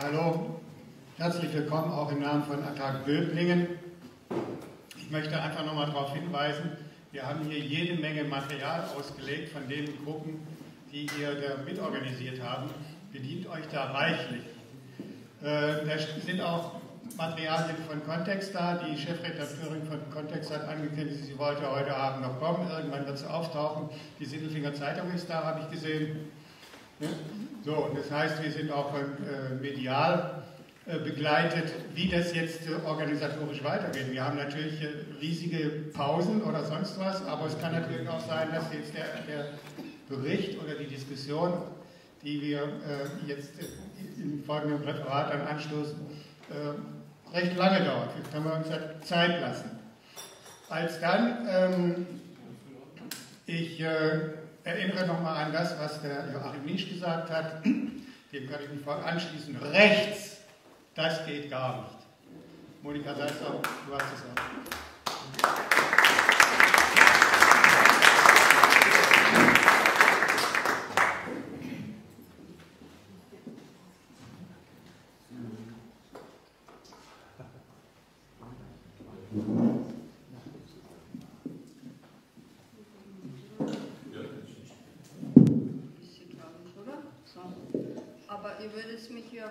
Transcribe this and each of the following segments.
Ja, hallo. Herzlich willkommen auch im Namen von Attac Böblingen. Ich möchte einfach nochmal darauf hinweisen, wir haben hier jede Menge Material ausgelegt von den Gruppen, die ihr da mitorganisiert haben. Bedient euch da reichlich. Äh, da sind auch Materialien von Kontext da. Die Chefredakteurin von Kontext hat angekündigt, sie wollte heute Abend noch kommen. Irgendwann wird sie auftauchen. Die Sindelfinger Zeitung ist da, habe ich gesehen. So, und das heißt, wir sind auch äh, medial äh, begleitet, wie das jetzt äh, organisatorisch weitergeht. Wir haben natürlich riesige Pausen oder sonst was, aber es kann natürlich auch sein, dass jetzt der, der Bericht oder die Diskussion, die wir jetzt im folgenden Referat dann anstoßen, recht lange dauert. Jetzt können wir uns Zeit lassen. Als dann, ähm, ich äh, erinnere nochmal an das, was der Joachim Niesch gesagt hat, dem kann ich mich voll anschließen. Rechts, das geht gar nicht. Monika Seisser, du hast es auch.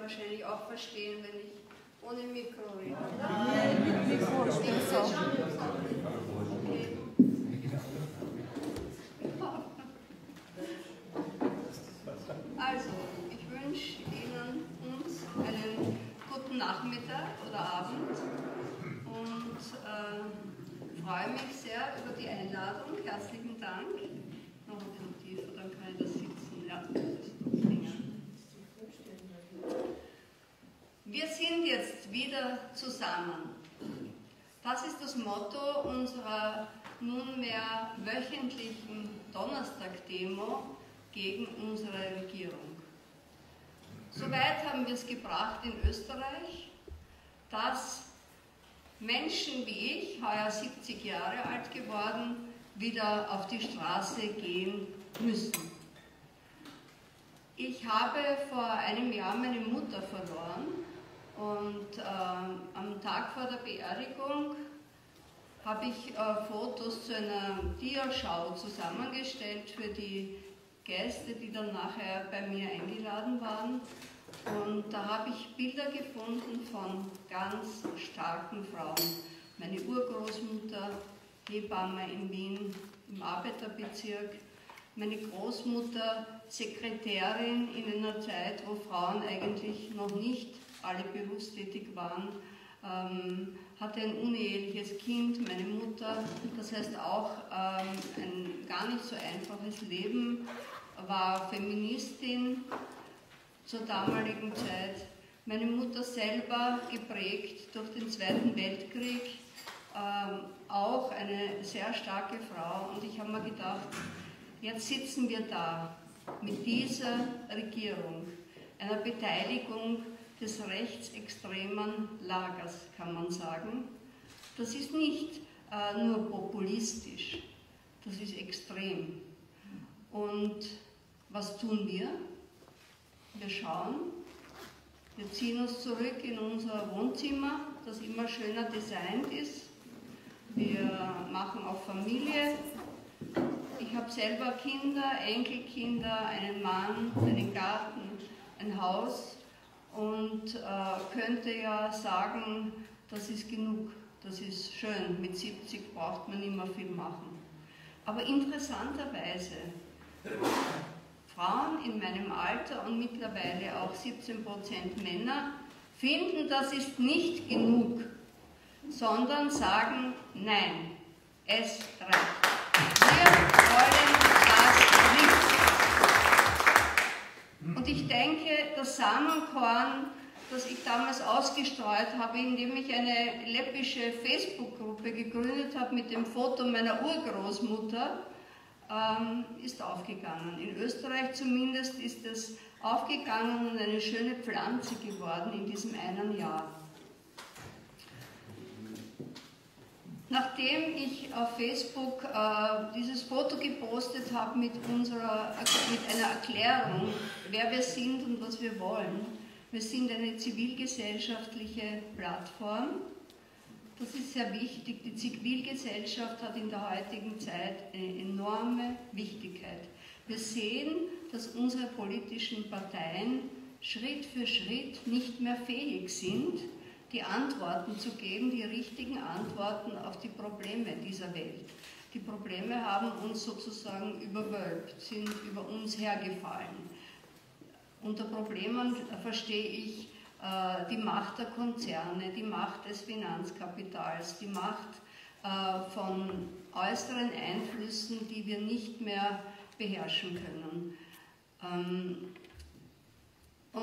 wahrscheinlich auch verstehen, wenn ich ohne Mikro rede. Nein, mit Mikro stimmt so. Okay. Also, ich wünsche Ihnen uns einen guten Nachmittag oder Abend und äh, freue mich sehr über die Einladung. Herzlichen Dank. Noch ein bisschen tiefer, dann kann ich das sitzen. Ja. Wir sind jetzt wieder zusammen. Das ist das Motto unserer nunmehr wöchentlichen Donnerstag-Demo gegen unsere Regierung. Soweit haben wir es gebracht in Österreich, dass Menschen wie ich, heuer 70 Jahre alt geworden, wieder auf die Straße gehen müssen. Ich habe vor einem Jahr meine Mutter verloren und äh, am Tag vor der Beerdigung habe ich äh, Fotos zu einer Diaschau zusammengestellt für die Gäste, die dann nachher bei mir eingeladen waren. Und da habe ich Bilder gefunden von ganz starken Frauen. Meine Urgroßmutter, Hebamme in Wien im Arbeiterbezirk, meine Großmutter, Sekretärin in einer Zeit, wo Frauen eigentlich noch nicht alle berufstätig waren, ähm, hatte ein uneheliches Kind, meine Mutter, das heißt auch ähm, ein gar nicht so einfaches Leben, war Feministin zur damaligen Zeit. Meine Mutter selber geprägt durch den Zweiten Weltkrieg, ähm, auch eine sehr starke Frau. Und ich habe mir gedacht, jetzt sitzen wir da mit dieser Regierung, einer Beteiligung des rechtsextremen Lagers, kann man sagen. Das ist nicht äh, nur populistisch, das ist extrem. Und was tun wir? Wir schauen, wir ziehen uns zurück in unser Wohnzimmer, das immer schöner designt ist. Wir machen auch Familie. Ich habe selber Kinder, Enkelkinder, einen Mann, einen Garten, ein Haus und äh, könnte ja sagen, das ist genug, das ist schön, mit 70 braucht man mehr viel machen. Aber interessanterweise, Frauen in meinem Alter und mittlerweile auch 17% Männer finden, das ist nicht genug, sondern sagen, nein, es reicht. Wir wollen Und ich denke, das Samenkorn, das ich damals ausgestreut habe, indem ich eine läppische Facebook-Gruppe gegründet habe mit dem Foto meiner Urgroßmutter, ähm, ist aufgegangen. In Österreich zumindest ist es aufgegangen und eine schöne Pflanze geworden in diesem einen Jahr. Nachdem ich auf Facebook äh, dieses Foto gepostet habe mit, mit einer Erklärung, wer wir sind und was wir wollen, Wir sind eine zivilgesellschaftliche Plattform. Das ist sehr wichtig. Die Zivilgesellschaft hat in der heutigen Zeit eine enorme Wichtigkeit. Wir sehen, dass unsere politischen Parteien Schritt für Schritt nicht mehr fähig sind, die Antworten zu geben, die richtigen Antworten auf die Probleme dieser Welt. Die Probleme haben uns sozusagen überwölbt, sind über uns hergefallen. Unter Problemen verstehe ich äh, die Macht der Konzerne, die Macht des Finanzkapitals, die Macht äh, von äußeren Einflüssen, die wir nicht mehr beherrschen können. Ähm,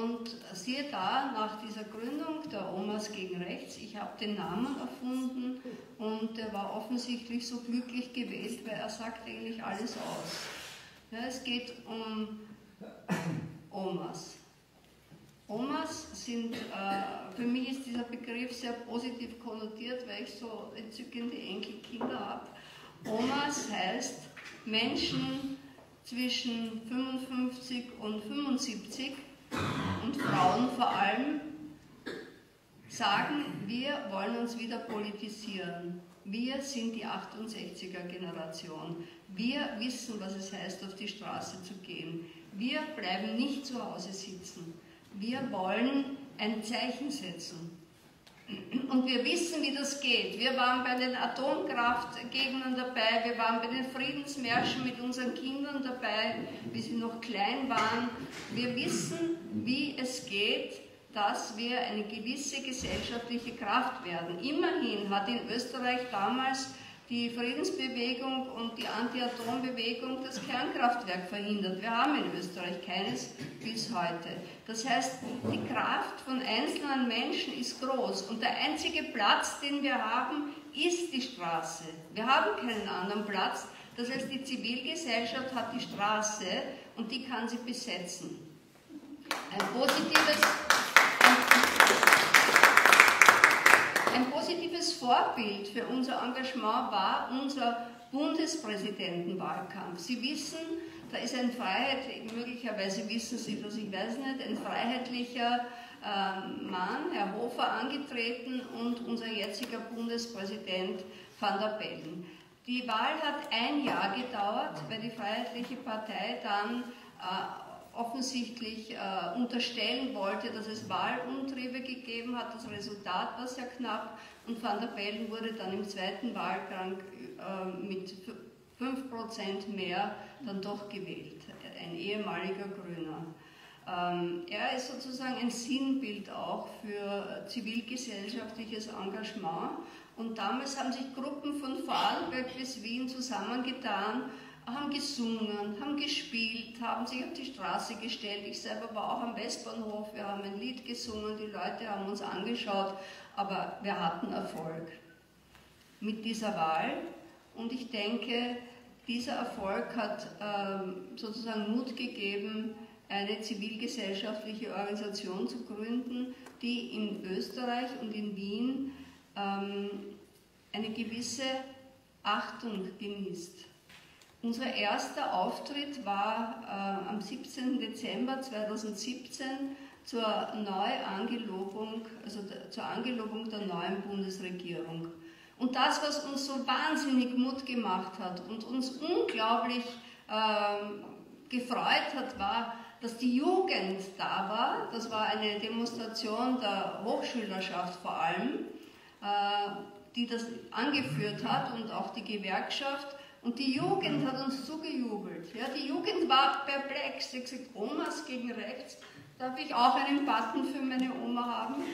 und siehe da, nach dieser Gründung der Omas gegen Rechts, ich habe den Namen erfunden und der war offensichtlich so glücklich gewählt, weil er sagt eigentlich alles aus. Ja, es geht um Omas. Omas sind, äh, für mich ist dieser Begriff sehr positiv konnotiert, weil ich so entzückende Enkelkinder habe. Omas heißt Menschen zwischen 55 und 75 und Frauen vor allem sagen, wir wollen uns wieder politisieren. Wir sind die 68er Generation. Wir wissen, was es heißt, auf die Straße zu gehen. Wir bleiben nicht zu Hause sitzen. Wir wollen ein Zeichen setzen. Und wir wissen, wie das geht. Wir waren bei den Atomkraftgegnern dabei, wir waren bei den Friedensmärschen mit unseren Kindern dabei, wie sie noch klein waren. Wir wissen, wie es geht, dass wir eine gewisse gesellschaftliche Kraft werden. Immerhin hat in Österreich damals die Friedensbewegung und die Anti-Atom-Bewegung das Kernkraftwerk verhindert. Wir haben in Österreich keines bis heute. Das heißt, die Kraft von einzelnen Menschen ist groß und der einzige Platz, den wir haben, ist die Straße. Wir haben keinen anderen Platz. Das heißt, die Zivilgesellschaft hat die Straße und die kann sie besetzen. Ein positives, ein positives Vorbild für unser Engagement war unser Bundespräsidentenwahlkampf. Sie wissen, da ist ein Freiheit, möglicherweise wissen Sie das, ich weiß nicht, ein freiheitlicher äh, Mann, Herr Hofer, angetreten und unser jetziger Bundespräsident Van der Bellen. Die Wahl hat ein Jahr gedauert, weil die Freiheitliche Partei dann äh, offensichtlich äh, unterstellen wollte, dass es Wahlumtriebe gegeben hat. Das Resultat war sehr knapp und Van der Bellen wurde dann im zweiten Wahlgang äh, mit 5% mehr dann doch gewählt, ein ehemaliger Grüner. Ähm, er ist sozusagen ein Sinnbild auch für zivilgesellschaftliches Engagement und damals haben sich Gruppen von Vorarlberg bis Wien zusammengetan haben gesungen, haben gespielt, haben sich auf die Straße gestellt. Ich selber war auch am Westbahnhof, wir haben ein Lied gesungen, die Leute haben uns angeschaut, aber wir hatten Erfolg mit dieser Wahl. Und ich denke, dieser Erfolg hat ähm, sozusagen Mut gegeben, eine zivilgesellschaftliche Organisation zu gründen, die in Österreich und in Wien ähm, eine gewisse Achtung genießt. Unser erster Auftritt war äh, am 17. Dezember 2017 zur Neuangelobung, also zur Angelobung der neuen Bundesregierung. Und das, was uns so wahnsinnig Mut gemacht hat und uns unglaublich äh, gefreut hat, war, dass die Jugend da war. Das war eine Demonstration der Hochschülerschaft vor allem, äh, die das angeführt hat und auch die Gewerkschaft. Und die Jugend hat uns zugejubelt. Ja, die Jugend war perplex. Sie hat gesagt, Omas gegen rechts, darf ich auch einen Button für meine Oma haben?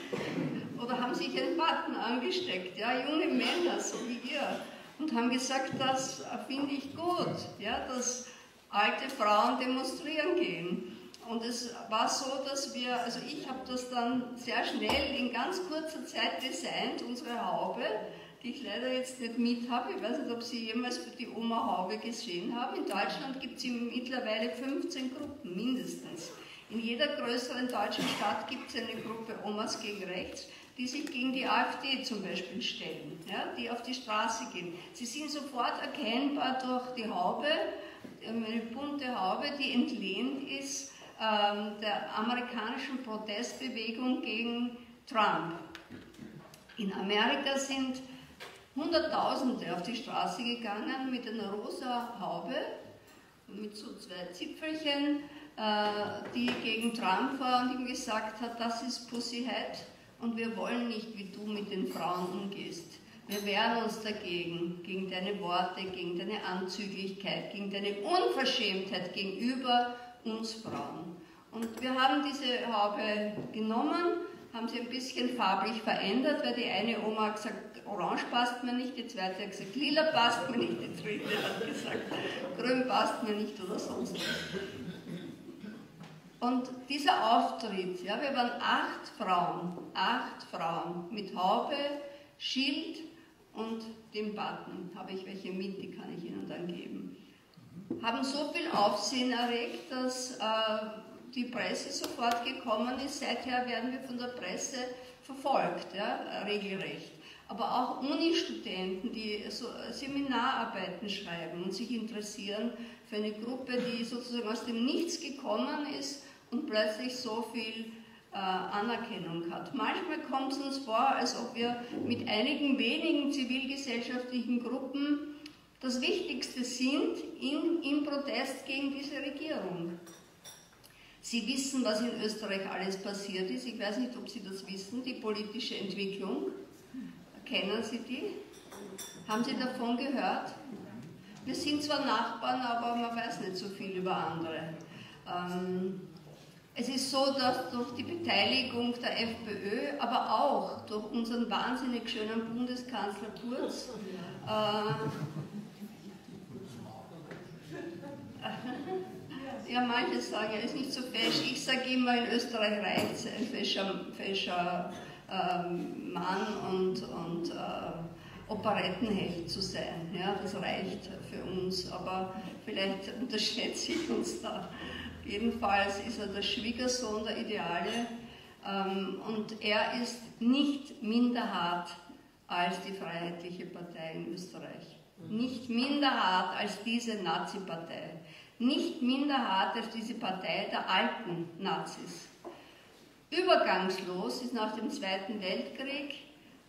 Oder haben sich einen Button angesteckt, ja, junge Männer, so wie ihr. Und haben gesagt, das finde ich gut, ja, dass alte Frauen demonstrieren gehen. Und es war so, dass wir, also ich habe das dann sehr schnell in ganz kurzer Zeit designt, unsere Haube die ich leider jetzt nicht mit habe. Ich weiß nicht, ob Sie jemals die Oma Haube gesehen haben. In Deutschland gibt es mittlerweile 15 Gruppen mindestens. In jeder größeren deutschen Stadt gibt es eine Gruppe Omas gegen Rechts, die sich gegen die AfD zum Beispiel stellen, ja, die auf die Straße gehen. Sie sind sofort erkennbar durch die Haube, eine bunte Haube, die entlehnt ist äh, ähm, der amerikanischen Protestbewegung gegen Trump. In Amerika sind Hunderttausende auf die Straße gegangen mit einer rosa Haube, mit so zwei Zipfelchen, äh, die gegen Trump war und ihm gesagt hat, das ist Pussyhead und wir wollen nicht, wie du mit den Frauen umgehst. Wir wehren uns dagegen, gegen deine Worte, gegen deine Anzüglichkeit, gegen deine Unverschämtheit gegenüber uns Frauen. Und wir haben diese Haube genommen, haben sie ein bisschen farblich verändert, weil die eine Oma gesagt, orange passt mir nicht, die zweite hat gesagt, lila passt mir nicht, die dritte hat gesagt, grün passt mir nicht oder sonst was. Und dieser Auftritt, ja, wir waren acht Frauen, acht Frauen mit Haube, Schild und dem Button. Habe ich welche mit, die kann ich Ihnen dann geben. Haben so viel Aufsehen erregt, dass äh, die Presse sofort gekommen ist. Seither werden wir von der Presse verfolgt, ja, regelrecht. Aber auch Uni-Studenten, die so Seminararbeiten schreiben und sich interessieren für eine Gruppe, die sozusagen aus dem Nichts gekommen ist und plötzlich so viel äh, Anerkennung hat. Manchmal kommt es uns vor, als ob wir mit einigen wenigen zivilgesellschaftlichen Gruppen das Wichtigste sind in, im Protest gegen diese Regierung. Sie wissen, was in Österreich alles passiert ist. Ich weiß nicht, ob Sie das wissen, die politische Entwicklung. Kennen Sie die? Haben Sie davon gehört? Wir sind zwar Nachbarn, aber man weiß nicht so viel über andere. Ähm, es ist so, dass durch die Beteiligung der FPÖ, aber auch durch unseren wahnsinnig schönen Bundeskanzler Kurz, äh, Ja, manche sagen, er ist nicht so fesch. Ich sage immer, in Österreich reicht es, ein fescher, fescher ähm, Mann und, und äh, Operettenheld zu sein. Ja, das reicht für uns, aber vielleicht unterschätze ich uns da. Jedenfalls ist er der Schwiegersohn der Ideale ähm, und er ist nicht minder hart als die Freiheitliche Partei in Österreich. Nicht minder hart als diese Nazi-Partei nicht minder hart als diese Partei der alten Nazis. Übergangslos ist nach dem Zweiten Weltkrieg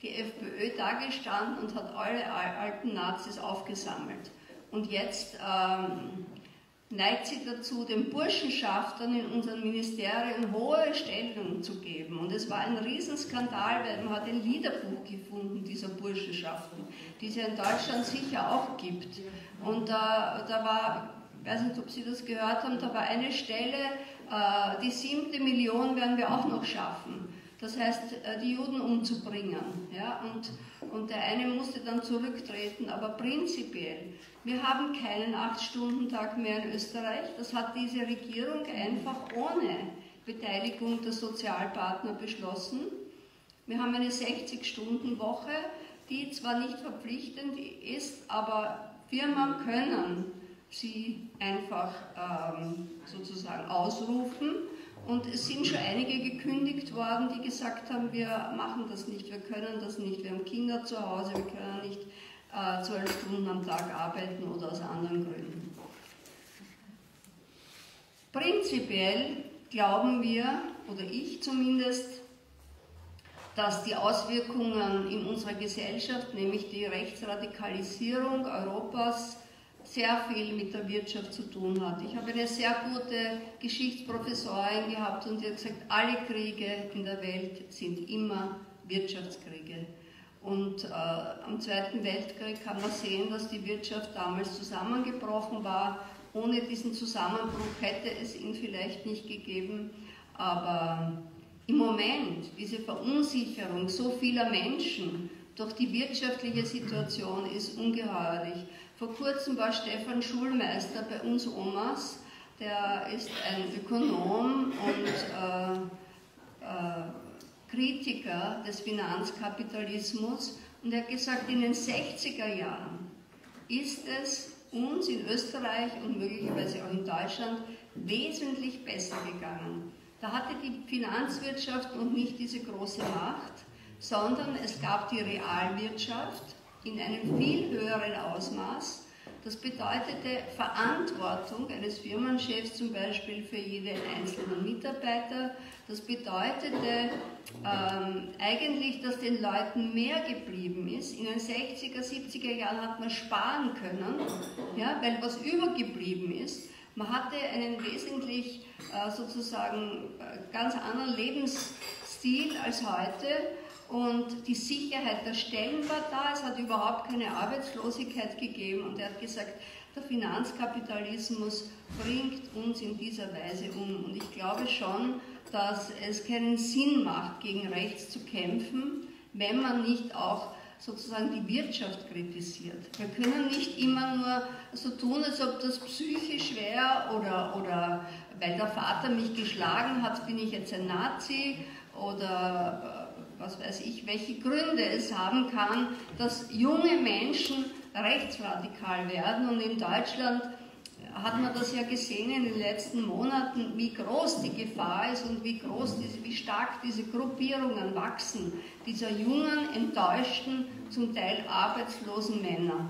die FPÖ dagestanden und hat alle alten Nazis aufgesammelt. Und jetzt ähm, neigt sie dazu, den Burschenschaftern in unseren Ministerien hohe Stellungen zu geben. Und es war ein Riesenskandal, weil man hat ein Liederbuch gefunden dieser Burschenschaften, die es ja in Deutschland sicher auch gibt. Und da, da war ich weiß nicht, ob Sie das gehört haben, da war eine Stelle, äh, die siebte Million werden wir auch noch schaffen. Das heißt, äh, die Juden umzubringen. Ja? Und, und der eine musste dann zurücktreten. Aber prinzipiell, wir haben keinen Acht-Stunden-Tag mehr in Österreich. Das hat diese Regierung einfach ohne Beteiligung der Sozialpartner beschlossen. Wir haben eine 60-Stunden-Woche, die zwar nicht verpflichtend ist, aber Firmen können sie einfach ähm, sozusagen ausrufen. Und es sind schon einige gekündigt worden, die gesagt haben, wir machen das nicht, wir können das nicht, wir haben Kinder zu Hause, wir können nicht äh, zwölf äh, Stunden am Tag arbeiten oder aus anderen Gründen. Prinzipiell glauben wir, oder ich zumindest, dass die Auswirkungen in unserer Gesellschaft, nämlich die Rechtsradikalisierung Europas, sehr viel mit der Wirtschaft zu tun hat. Ich habe eine sehr gute Geschichtsprofessorin gehabt und die hat gesagt, alle Kriege in der Welt sind immer Wirtschaftskriege. Und äh, am Zweiten Weltkrieg kann man sehen, dass die Wirtschaft damals zusammengebrochen war. Ohne diesen Zusammenbruch hätte es ihn vielleicht nicht gegeben. Aber im Moment, diese Verunsicherung so vieler Menschen durch die wirtschaftliche Situation ist ungeheuerlich. Vor kurzem war Stefan Schulmeister bei uns Omas, der ist ein Ökonom und äh, äh, Kritiker des Finanzkapitalismus. Und er hat gesagt, in den 60er Jahren ist es uns in Österreich und möglicherweise auch in Deutschland wesentlich besser gegangen. Da hatte die Finanzwirtschaft noch nicht diese große Macht, sondern es gab die Realwirtschaft, in einem viel höheren Ausmaß. Das bedeutete Verantwortung eines Firmenchefs zum Beispiel für jeden einzelnen Mitarbeiter. Das bedeutete ähm, eigentlich, dass den Leuten mehr geblieben ist. In den 60er, 70er Jahren hat man sparen können, ja, weil was übergeblieben ist. Man hatte einen wesentlich äh, sozusagen äh, ganz anderen Lebensstil als heute und die Sicherheit der Stellen war da, es hat überhaupt keine Arbeitslosigkeit gegeben und er hat gesagt, der Finanzkapitalismus bringt uns in dieser Weise um. Und ich glaube schon, dass es keinen Sinn macht, gegen rechts zu kämpfen, wenn man nicht auch sozusagen die Wirtschaft kritisiert. Wir können nicht immer nur so tun, als ob das psychisch wäre oder, oder weil der Vater mich geschlagen hat, bin ich jetzt ein Nazi oder was weiß ich, welche Gründe es haben kann, dass junge Menschen rechtsradikal werden. Und in Deutschland hat man das ja gesehen in den letzten Monaten, wie groß die Gefahr ist und wie groß, diese, wie stark diese Gruppierungen wachsen, dieser jungen, enttäuschten, zum Teil arbeitslosen Männer.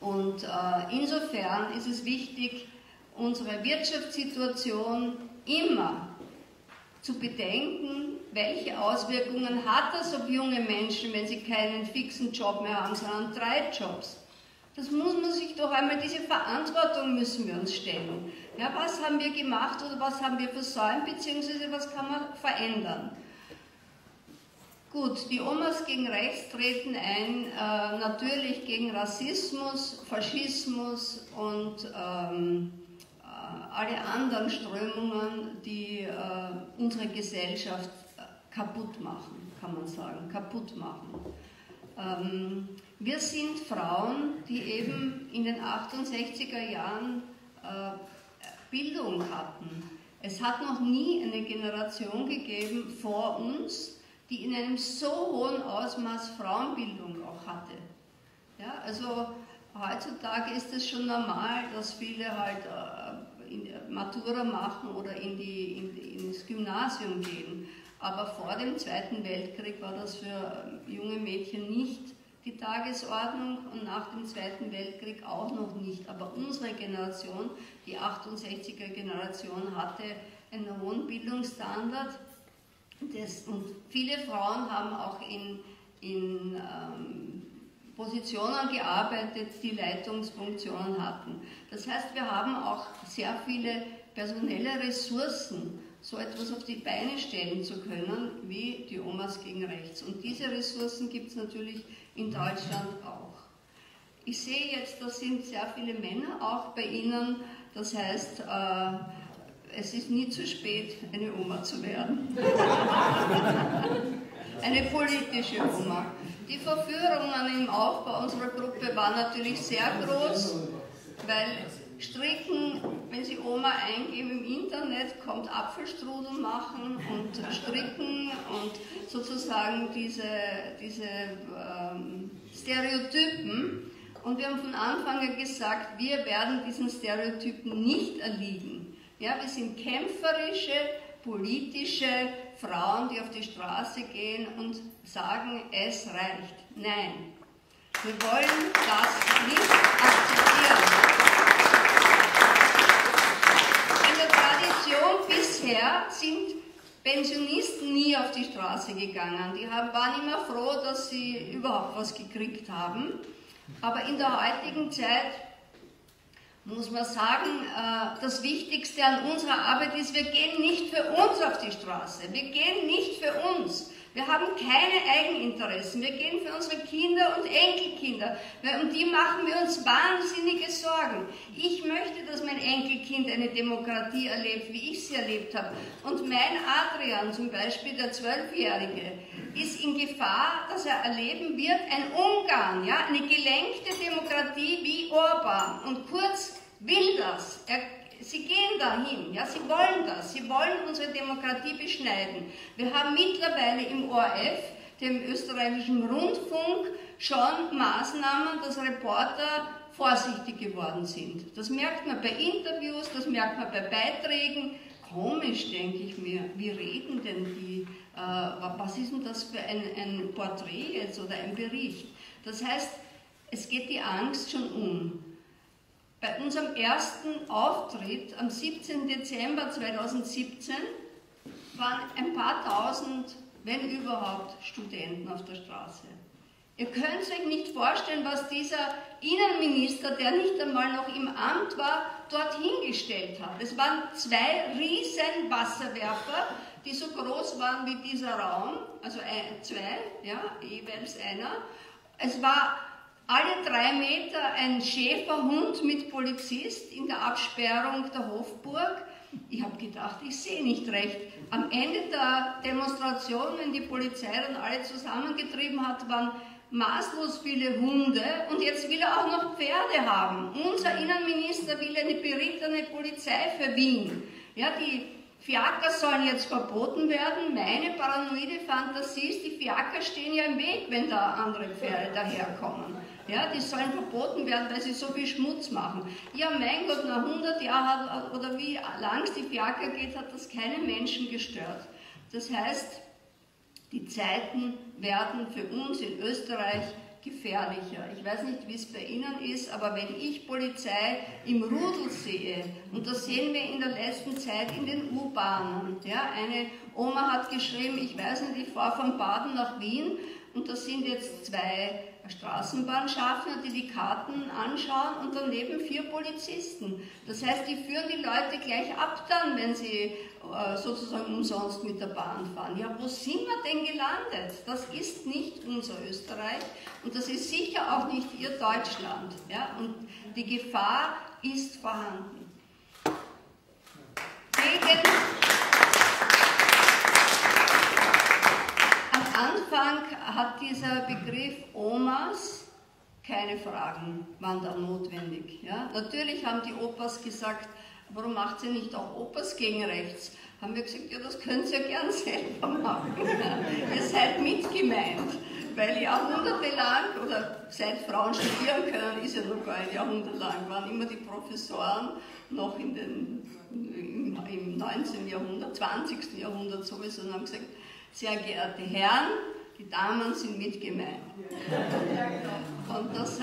Und äh, insofern ist es wichtig, unsere Wirtschaftssituation immer zu bedenken, welche Auswirkungen hat das auf junge Menschen, wenn sie keinen fixen Job mehr haben, sondern drei Jobs. Das muss man sich doch einmal, diese Verantwortung müssen wir uns stellen. Ja, was haben wir gemacht oder was haben wir versäumt, beziehungsweise was kann man verändern? Gut, die Omas gegen rechts treten ein, äh, natürlich gegen Rassismus, Faschismus und ähm, alle anderen Strömungen, die äh, unsere Gesellschaft äh, kaputt machen, kann man sagen, kaputt machen. Ähm, wir sind Frauen, die eben in den 68er Jahren äh, Bildung hatten. Es hat noch nie eine Generation gegeben vor uns, die in einem so hohen Ausmaß Frauenbildung auch hatte. Ja, also heutzutage ist es schon normal, dass viele halt äh, Matura machen oder in die, in, ins Gymnasium gehen. Aber vor dem Zweiten Weltkrieg war das für junge Mädchen nicht die Tagesordnung und nach dem Zweiten Weltkrieg auch noch nicht. Aber unsere Generation, die 68er Generation, hatte einen hohen Bildungsstandard. Das, und viele Frauen haben auch in, in ähm, Positionen gearbeitet, die Leitungsfunktionen hatten. Das heißt, wir haben auch sehr viele personelle Ressourcen, so etwas auf die Beine stellen zu können, wie die Omas gegen rechts. Und diese Ressourcen gibt es natürlich in Deutschland auch. Ich sehe jetzt, da sind sehr viele Männer auch bei Ihnen. Das heißt, äh, es ist nie zu spät, eine Oma zu werden. eine politische Oma. Die Verführungen im Aufbau unserer Gruppe waren natürlich sehr groß, weil Stricken, wenn Sie Oma eingeben im Internet, kommt Apfelstrudel machen und Stricken und sozusagen diese, diese ähm, Stereotypen. Und wir haben von Anfang an gesagt, wir werden diesen Stereotypen nicht erliegen. Ja, wir sind kämpferische, politische Frauen, die auf die Straße gehen und sagen, es reicht. Nein, wir wollen das nicht akzeptieren. In der Tradition bisher sind Pensionisten nie auf die Straße gegangen. Die waren immer froh, dass sie überhaupt was gekriegt haben. Aber in der heutigen Zeit muss man sagen, äh, das Wichtigste an unserer Arbeit ist, wir gehen nicht für uns auf die Straße. Wir gehen nicht für uns. Wir haben keine Eigeninteressen. Wir gehen für unsere Kinder und Enkelkinder. Um die machen wir uns wahnsinnige Sorgen. Ich möchte, dass mein Enkelkind eine Demokratie erlebt, wie ich sie erlebt habe. Und mein Adrian zum Beispiel, der Zwölfjährige, ist in Gefahr, dass er erleben wird, ein Ungarn, ja, eine gelenkte Demokratie wie Orban. Und Kurz will das. Er Sie gehen dahin, ja, sie wollen das, sie wollen unsere Demokratie beschneiden. Wir haben mittlerweile im ORF, dem österreichischen Rundfunk, schon Maßnahmen, dass Reporter vorsichtig geworden sind. Das merkt man bei Interviews, das merkt man bei Beiträgen. Komisch, denke ich mir, wie reden denn die, äh, was ist denn das für ein, ein Porträt jetzt oder ein Bericht? Das heißt, Es geht die Angst schon um. Bei unserem ersten Auftritt am 17. Dezember 2017 waren ein paar tausend, wenn überhaupt, Studenten auf der Straße. Ihr könnt euch nicht vorstellen, was dieser Innenminister, der nicht einmal noch im Amt war, dorthin gestellt hat. Es waren zwei riesen Wasserwerfer, die so groß waren wie dieser Raum, also zwei, ja, jeweils einer. Es war alle drei Meter ein Schäferhund mit Polizist in der Absperrung der Hofburg. Ich habe gedacht, ich sehe nicht recht. Am Ende der Demonstration, wenn die Polizei dann alle zusammengetrieben hat, waren maßlos viele Hunde und jetzt will er auch noch Pferde haben. Unser Innenminister will eine berittene Polizei für Wien. Ja, die Fiaker sollen jetzt verboten werden. Meine paranoide Fantasie ist, die Fiaker stehen ja im Weg, wenn da andere Pferde daherkommen. Ja, die sollen verboten werden, weil sie so viel Schmutz machen. Ja, mein Gott, nach 100 Jahren oder wie lang es die Fiaker geht, hat das keinen Menschen gestört. Das heißt, die Zeiten werden für uns in Österreich gefährlicher. Ich weiß nicht, wie es bei Ihnen ist, aber wenn ich Polizei im Rudel sehe, und das sehen wir in der letzten Zeit in den U-Bahnen, ja, eine Oma hat geschrieben, ich weiß nicht, ich fahre von Baden nach Wien und da sind jetzt zwei Straßenbahnschaffner, die die Karten anschauen und daneben vier Polizisten. Das heißt, die führen die Leute gleich ab dann, wenn sie äh, sozusagen umsonst mit der Bahn fahren. Ja, wo sind wir denn gelandet? Das ist nicht unser Österreich und das ist sicher auch nicht ihr Deutschland. Ja? Und die Gefahr ist vorhanden. Gegen Anfang hat dieser Begriff Omas keine Fragen, waren da notwendig. Ja? Natürlich haben die Opas gesagt, warum macht sie nicht auch Opas gegen rechts? Haben wir gesagt, ja, das könnt ihr gern selber machen. ihr seid mitgemeint, weil jahrhundertelang, oder seit Frauen studieren können, ist ja noch gar ein Jahrhundert lang, waren immer die Professoren noch in den, im, im 19. Jahrhundert, 20. Jahrhundert sowieso, und haben gesagt, sehr geehrte Herren, die Damen sind mitgemeint. Und das,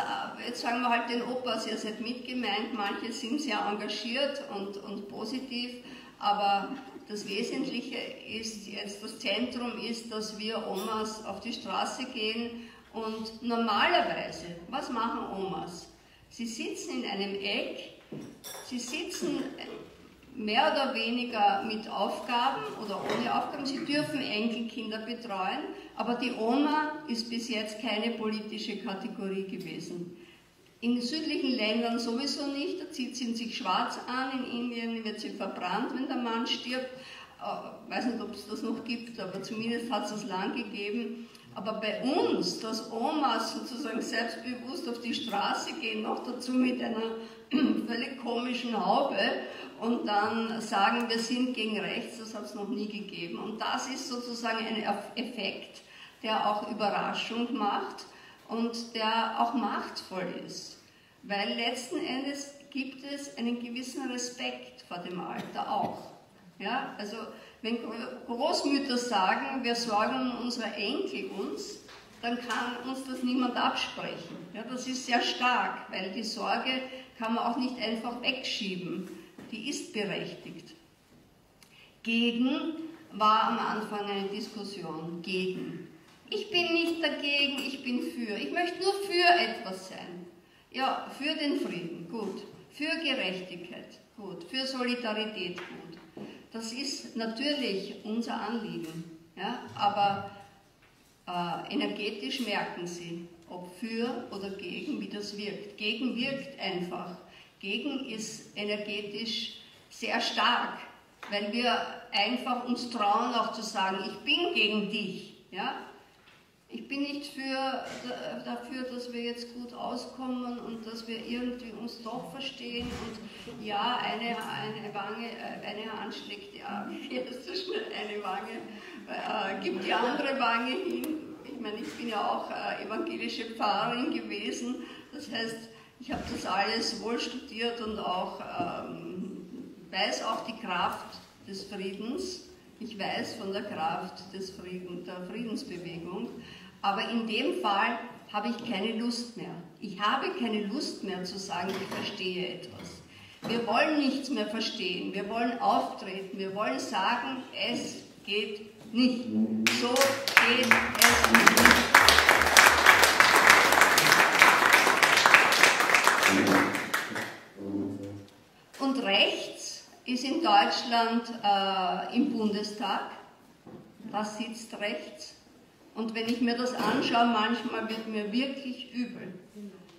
jetzt sagen wir halt den Opas, ihr seid mitgemeint, manche sind sehr engagiert und, und positiv, aber das Wesentliche ist jetzt, das Zentrum ist, dass wir Omas auf die Straße gehen und normalerweise, was machen Omas? Sie sitzen in einem Eck, sie sitzen mehr oder weniger mit Aufgaben oder ohne Aufgaben. Sie dürfen Enkelkinder betreuen, aber die Oma ist bis jetzt keine politische Kategorie gewesen. In südlichen Ländern sowieso nicht, da zieht sie sich schwarz an, in Indien wird sie verbrannt, wenn der Mann stirbt. Ich äh, weiß nicht, ob es das noch gibt, aber zumindest hat es das lang gegeben. Aber bei uns, dass Omas sozusagen selbstbewusst auf die Straße gehen, noch dazu mit einer völlig komischen Haube und dann sagen, wir sind gegen rechts, das hat es noch nie gegeben. Und das ist sozusagen ein Effekt, der auch Überraschung macht und der auch machtvoll ist. Weil letzten Endes gibt es einen gewissen Respekt vor dem Alter auch. Ja, also wenn Großmütter sagen, wir sorgen um unsere Enkel uns, dann kann uns das niemand absprechen. Ja, das ist sehr stark, weil die Sorge kann man auch nicht einfach wegschieben. Die ist berechtigt. Gegen war am Anfang eine Diskussion. Gegen. Ich bin nicht dagegen, ich bin für. Ich möchte nur für etwas sein. Ja, für den Frieden, gut. Für Gerechtigkeit, gut. Für Solidarität, gut. Das ist natürlich unser Anliegen. Ja? Aber äh, energetisch merken Sie, ob für oder gegen, wie das wirkt. Gegen wirkt einfach. Gegen ist energetisch sehr stark, weil wir einfach uns trauen, auch zu sagen, ich bin gegen dich. Ja? Ich bin nicht für, dafür, dass wir jetzt gut auskommen und dass wir irgendwie uns doch verstehen und ja, eine, eine Wange, äh, eine Hand schlägt ja, jetzt so schnell eine Wange, äh, gibt die andere Wange hin. Ich meine, ich bin ja auch äh, evangelische Pfarrerin gewesen, das heißt, ich habe das alles wohl studiert und auch ähm, weiß auch die Kraft des Friedens. Ich weiß von der Kraft des Frieden, der Friedensbewegung. Aber in dem Fall habe ich keine Lust mehr. Ich habe keine Lust mehr zu sagen, ich verstehe etwas. Wir wollen nichts mehr verstehen, wir wollen auftreten, wir wollen sagen, es geht nicht. So geht es nicht. Und rechts ist in Deutschland äh, im Bundestag. Das sitzt rechts. Und wenn ich mir das anschaue, manchmal wird mir wirklich übel.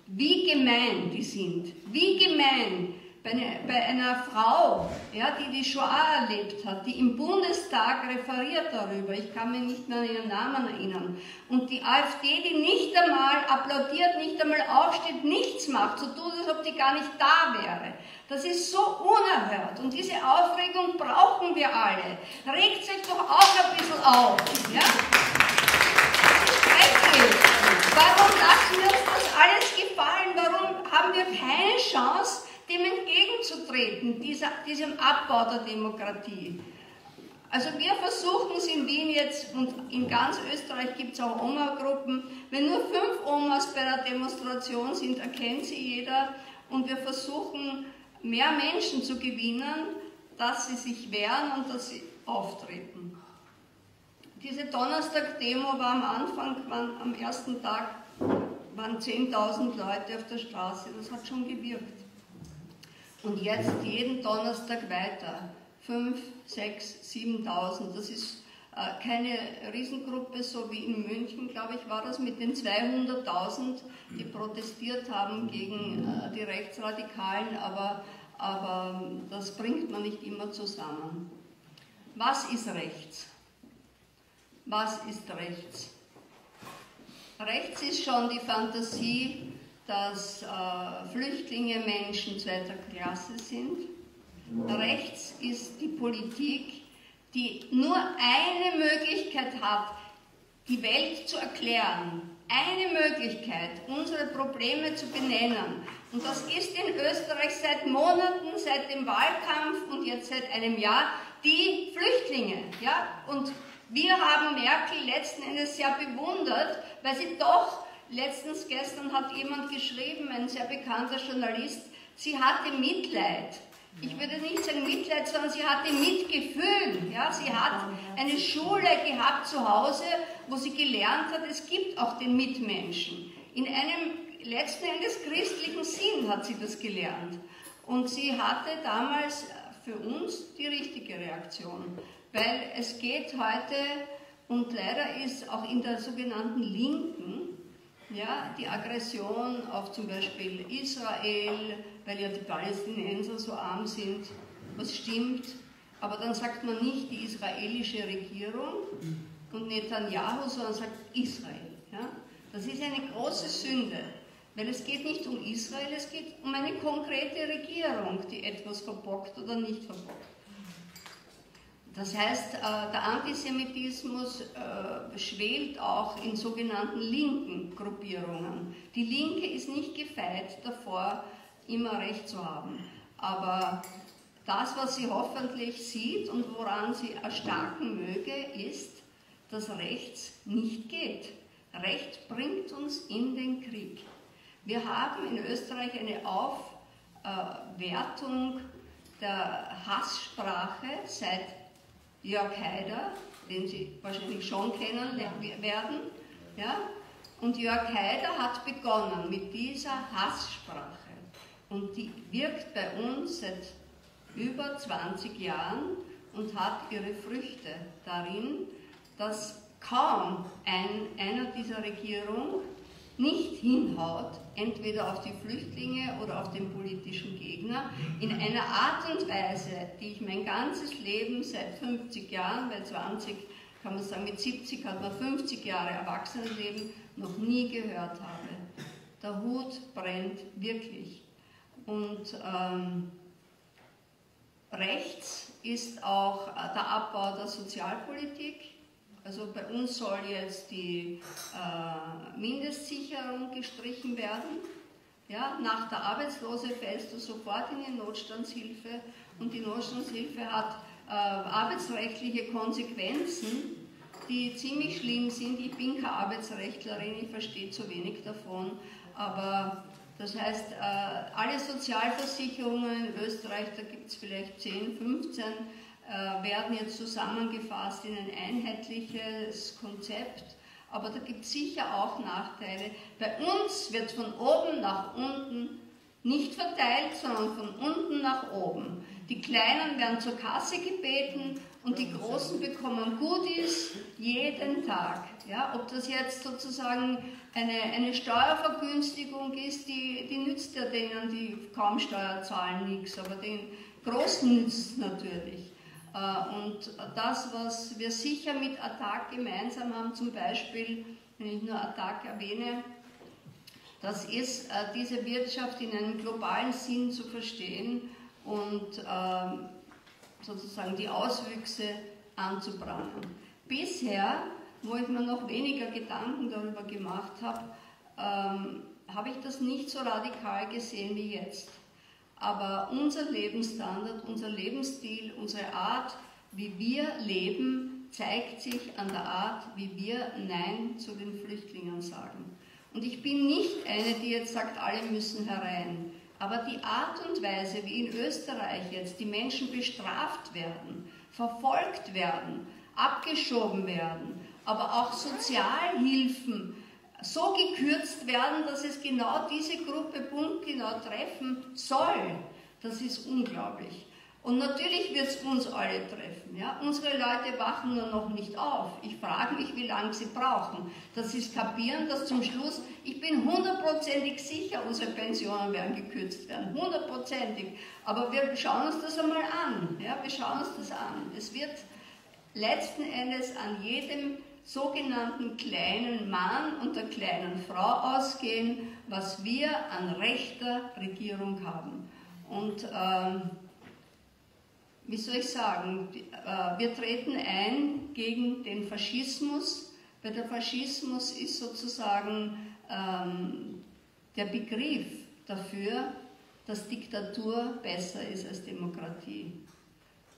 Wie gemein die sind. Wie gemein bei, eine, bei einer Frau, ja, die die Shoah erlebt hat, die im Bundestag referiert darüber, ich kann mich nicht mehr an ihren Namen erinnern, und die AfD, die nicht einmal applaudiert, nicht einmal aufsteht, nichts macht, so tut, als ob die gar nicht da wäre. Das ist so unerhört und diese Aufregung brauchen wir alle. Regt sich doch auch ein bisschen auf. Ja? Warum lassen wir uns das alles gefallen? Warum haben wir keine Chance, dem entgegenzutreten, dieser, diesem Abbau der Demokratie. Also wir versuchen es in Wien jetzt und in ganz Österreich gibt es auch Oma-Gruppen. Wenn nur fünf Omas bei der Demonstration sind, erkennt sie jeder. Und wir versuchen mehr Menschen zu gewinnen, dass sie sich wehren und dass sie auftreten. Diese Donnerstag-Demo war am Anfang, waren, am ersten Tag waren 10.000 Leute auf der Straße. Das hat schon gewirkt. Und jetzt jeden Donnerstag weiter. 5, 6, 7.000. Das ist keine Riesengruppe, so wie in München, glaube ich, war das mit den 200.000, die protestiert haben gegen äh, die Rechtsradikalen, aber, aber das bringt man nicht immer zusammen. Was ist rechts? Was ist rechts? Rechts ist schon die Fantasie dass äh, Flüchtlinge Menschen zweiter Klasse sind. Rechts ist die Politik, die nur eine Möglichkeit hat, die Welt zu erklären. Eine Möglichkeit, unsere Probleme zu benennen. Und das ist in Österreich seit Monaten, seit dem Wahlkampf und jetzt seit einem Jahr die Flüchtlinge. Ja? Und wir haben Merkel letzten Endes sehr bewundert, weil sie doch Letztens, gestern hat jemand geschrieben, ein sehr bekannter Journalist, sie hatte Mitleid. Ich würde nicht sagen Mitleid, sondern sie hatte Mitgefühl. Ja? Sie hat eine Schule gehabt zu Hause, wo sie gelernt hat, es gibt auch den Mitmenschen. In einem letzten Endes christlichen Sinn hat sie das gelernt. Und sie hatte damals für uns die richtige Reaktion. Weil es geht heute, und leider ist auch in der sogenannten Linken, ja, die Aggression auf zum Beispiel Israel, weil ja die Palästinenser so arm sind, was stimmt, aber dann sagt man nicht die israelische Regierung und Netanyahu, sondern sagt Israel. Ja? Das ist eine große Sünde, weil es geht nicht um Israel, es geht um eine konkrete Regierung, die etwas verbockt oder nicht verbockt. Das heißt, äh, der Antisemitismus äh, schwelt auch in sogenannten linken Gruppierungen. Die Linke ist nicht gefeit davor, immer recht zu haben. Aber das, was sie hoffentlich sieht und woran sie erstarken möge, ist, dass rechts nicht geht. Recht bringt uns in den Krieg. Wir haben in Österreich eine Aufwertung der Hasssprache seit Jörg Haider, den Sie wahrscheinlich schon kennen werden. Ja? Und Jörg Haider hat begonnen mit dieser Hasssprache. Und die wirkt bei uns seit über 20 Jahren und hat ihre Früchte darin, dass kaum ein, einer dieser Regierung nicht hinhaut, entweder auf die Flüchtlinge oder auf den politischen Gegner, in einer Art und Weise, die ich mein ganzes Leben seit 50 Jahren, bei 20 kann man sagen, mit 70 hat man 50 Jahre Erwachsenenleben, noch nie gehört habe. Der Hut brennt wirklich. Und ähm, rechts ist auch der Abbau der Sozialpolitik, also bei uns soll jetzt die äh, Mindestsicherung gestrichen werden. Ja, nach der Arbeitslose fällst du sofort in die Notstandshilfe und die Notstandshilfe hat äh, arbeitsrechtliche Konsequenzen die ziemlich schlimm sind. Ich bin keine Arbeitsrechtlerin, ich verstehe zu wenig davon, aber das heißt, äh, alle Sozialversicherungen in Österreich, da gibt es vielleicht 10, 15, äh, werden jetzt zusammengefasst in ein einheitliches Konzept. Aber da gibt es sicher auch Nachteile. Bei uns wird von oben nach unten nicht verteilt, sondern von unten nach oben. Die Kleinen werden zur Kasse gebeten und die Großen bekommen Goodies jeden Tag. Ja, ob das jetzt sozusagen eine, eine Steuervergünstigung ist, die, die nützt ja denen, die kaum Steuer zahlen, nichts, aber den Großen nützt es natürlich. Äh, und das, was wir sicher mit Attac gemeinsam haben, zum Beispiel, wenn ich nur Attac erwähne, das ist, äh, diese Wirtschaft in einem globalen Sinn zu verstehen und ähm, sozusagen die Auswüchse anzuprangern. Bisher, wo ich mir noch weniger Gedanken darüber gemacht habe, ähm, habe ich das nicht so radikal gesehen wie jetzt. Aber unser Lebensstandard, unser Lebensstil, unsere Art, wie wir leben, zeigt sich an der Art, wie wir Nein zu den Flüchtlingen sagen. Und ich bin nicht eine, die jetzt sagt, alle müssen herein. Aber die Art und Weise, wie in Österreich jetzt die Menschen bestraft werden, verfolgt werden, abgeschoben werden, aber auch Sozialhilfen so gekürzt werden, dass es genau diese Gruppe punktgenau treffen soll, das ist unglaublich. Und natürlich wird es uns alle treffen. Ja? Unsere Leute wachen nur noch nicht auf. Ich frage mich, wie lange sie brauchen. Dass sie es kapieren, dass zum Schluss, ich bin hundertprozentig sicher, unsere Pensionen werden gekürzt werden. Hundertprozentig. Aber wir schauen uns das einmal an. Ja? Wir schauen uns das an. Es wird letzten Endes an jedem sogenannten kleinen Mann und der kleinen Frau ausgehen, was wir an rechter Regierung haben. Und ähm, wie soll ich sagen, äh, wir treten ein gegen den Faschismus, weil der Faschismus ist sozusagen ähm, der Begriff dafür, dass Diktatur besser ist als Demokratie.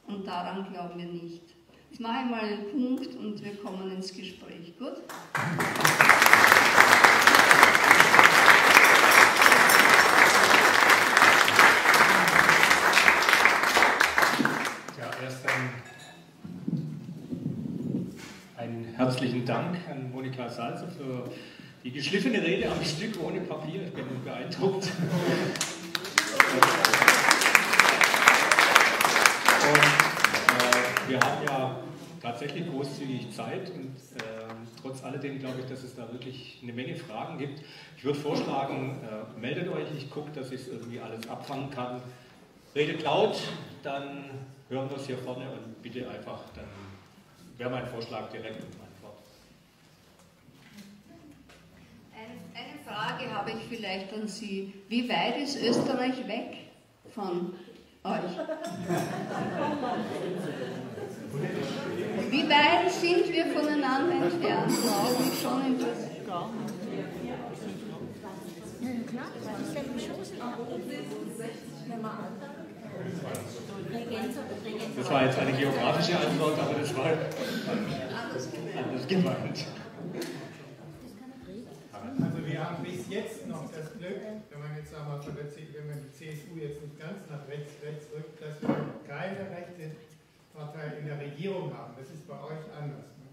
Und daran glauben wir nicht. Jetzt mache ich mal einen Punkt und wir kommen ins Gespräch. Gut? herzlichen Dank an Monika Salzer für die geschliffene Rede am Stück ohne Papier. Ich bin beeindruckt. wir haben ja tatsächlich großzügig Zeit und äh, trotz alledem glaube ich, dass es da wirklich eine Menge Fragen gibt. Ich würde vorschlagen, äh, meldet euch, ich gucke, dass ich es irgendwie alles abfangen kann. Redet laut, dann hören wir es hier vorne und bitte einfach, dann wäre mein Vorschlag direkt Frage habe ich vielleicht an Sie. Wie weit ist Österreich weg von euch? Wie weit sind wir voneinander entfernt? Glaube ich schon interessant. Das war jetzt eine geografische Antwort, aber das war anders gemeint wir haben bis jetzt noch das Glück, wenn man jetzt einmal der, wenn man die CSU jetzt nicht ganz nach rechts, rechts rückt, dass wir keine rechte Partei in der Regierung haben. Das ist bei euch anders. Ne?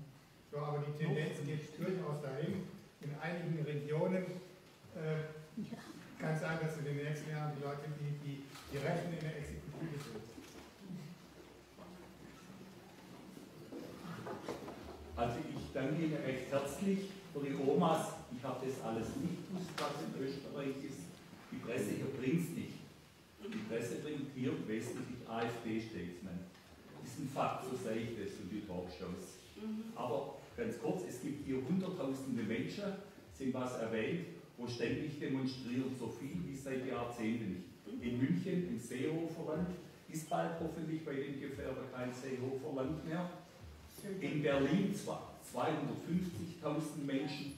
So, aber die Tendenz geht durchaus dahin. In einigen Regionen äh, kann es sein, dass in den nächsten Jahren die Leute, die, die, die Rechten in der Exekutive sind. Also ich danke Ihnen recht herzlich für die Omas habe das alles nicht gewusst, was in Österreich ist. Die Presse hier bringt es nicht. Die Presse bringt hier wesentlich AfD-Statesman. Das ist ein Fakt, so sehe ich das und die Talkshows. Mhm. Aber ganz kurz, es gibt hier hunderttausende Menschen, sind was erwähnt, wo ständig demonstrieren, so viel wie seit Jahrzehnten nicht. Mhm. In München, im Seehoferland, ist bald hoffentlich bei den Gefährder kein Seehoferland mehr. In Berlin zwar 250.000 Menschen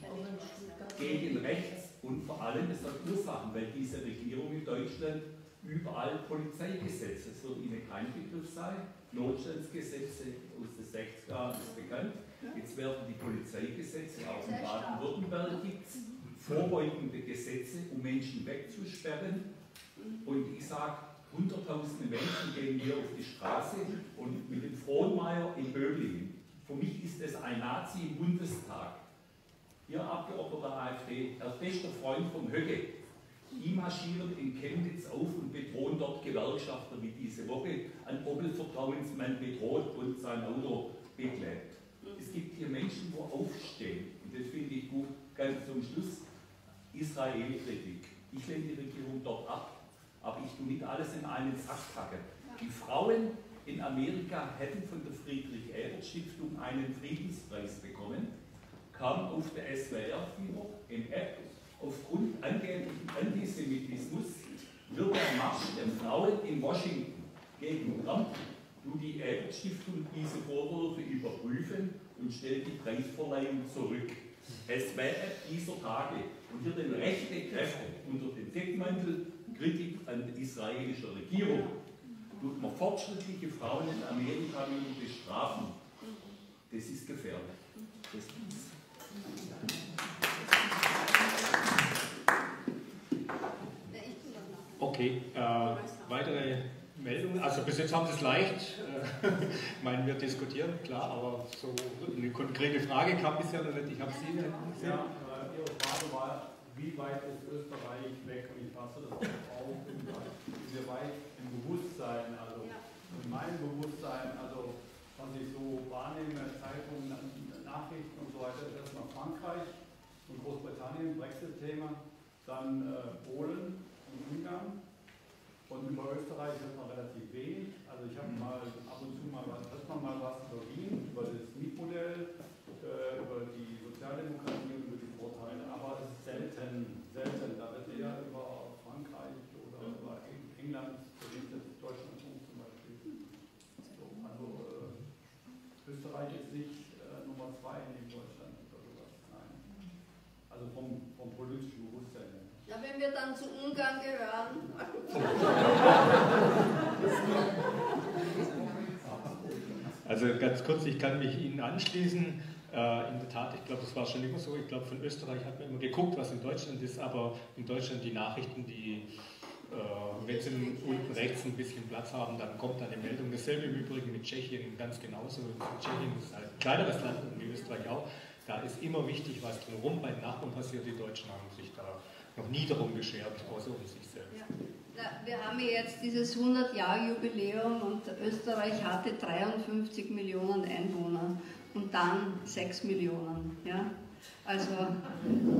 gegen rechts und vor allem, es hat Ursachen, weil diese Regierung in Deutschland überall Polizeigesetze, das wird Ihnen kein Begriff sein, Notstandsgesetze aus den 60er Jahren ist bekannt, jetzt werden die Polizeigesetze, auch in Baden-Württemberg gibt es vorbeugende Gesetze, um Menschen wegzusperren. Und ich sage, hunderttausende Menschen gehen hier auf die Straße und mit dem Frohnmeier in Böblingen. Für mich ist es ein Nazi im Bundestag. Ihr Abgeordneter der AfD, er ist bester Freund von Höcke. Die marschieren in Chemnitz auf und bedrohen dort Gewerkschafter, wie diese Woche ein Opel-Vertrauensmann bedroht und sein Auto beklebt. Es gibt hier Menschen, wo aufstehen. Und das finde ich gut. Ganz zum Schluss Israel-Kritik. Ich lehne die Regierung dort ab, aber ich tue nicht alles in einen Sack packen. Die Frauen in Amerika hätten von der Friedrich-Ebert-Stiftung einen Friedenspreis bekommen, kam auf der SWR wieder in App aufgrund angeblichen Antisemitismus wird der Marsch der Frauen in Washington gegen Trump du die Ebert-Stiftung diese Vorwürfe überprüfen und stellt die Preisverleihung zurück. Es wäre dieser Tage und hier den rechte Kräfte unter dem Deckmantel Kritik an der israelischen Regierung tut man fortschrittliche Frauen in Amerika wieder bestrafen. Das ist gefährlich. Das ist Okay, äh, weitere Meldungen? Also bis jetzt haben Sie es leicht. Äh, ich meine, wir diskutieren, klar, aber so eine konkrete Frage kam bisher noch nicht. Ich habe Sie. Ja, äh, Ihre Frage war, wie weit ist Österreich weg? Und ich fasse das auch auf, wie weit im Bewusstsein, also in meinem Bewusstsein, also was ich so wahrnehme, Zeitungen, Nachrichten und so weiter, ist erstmal Frankreich und Großbritannien, Brexit-Thema, dann äh, Polen und Ungarn. Und über Österreich hört man relativ wenig. Also ich habe mal ab und zu mal was, hört man mal was über Wien, über das Mietmodell, äh, über die Sozialdemokratie und über die Vorteile. Aber es ist selten, selten. Da wird eher über Frankreich oder über England berichtet, Deutschlandfunk zum Beispiel. So, also äh, Österreich ist nicht äh, Nummer zwei neben Deutschland oder sowas. Nein. Also vom, vom politischen Bewusstsein her. Ja, wenn wir dann zu Ungarn gehören. Also ganz kurz, ich kann mich Ihnen anschließen. Äh, in der Tat, ich glaube, das war schon immer so. Ich glaube, von Österreich hat man immer geguckt, was in Deutschland ist, aber in Deutschland die Nachrichten, die, äh, wenn sie unten rechts ein bisschen Platz haben, dann kommt eine Meldung. Dasselbe im Übrigen mit Tschechien ganz genauso. Tschechien ist halt ein kleineres Land und wie Österreich auch. Da ist immer wichtig, was drumherum bei den Nachbarn passiert. Die Deutschen haben sich da noch nie darum geschert, außer um sich selbst. Ja. Na, wir haben ja jetzt dieses 100-Jahr-Jubiläum und Österreich hatte 53 Millionen Einwohner und dann 6 Millionen. Ja? Also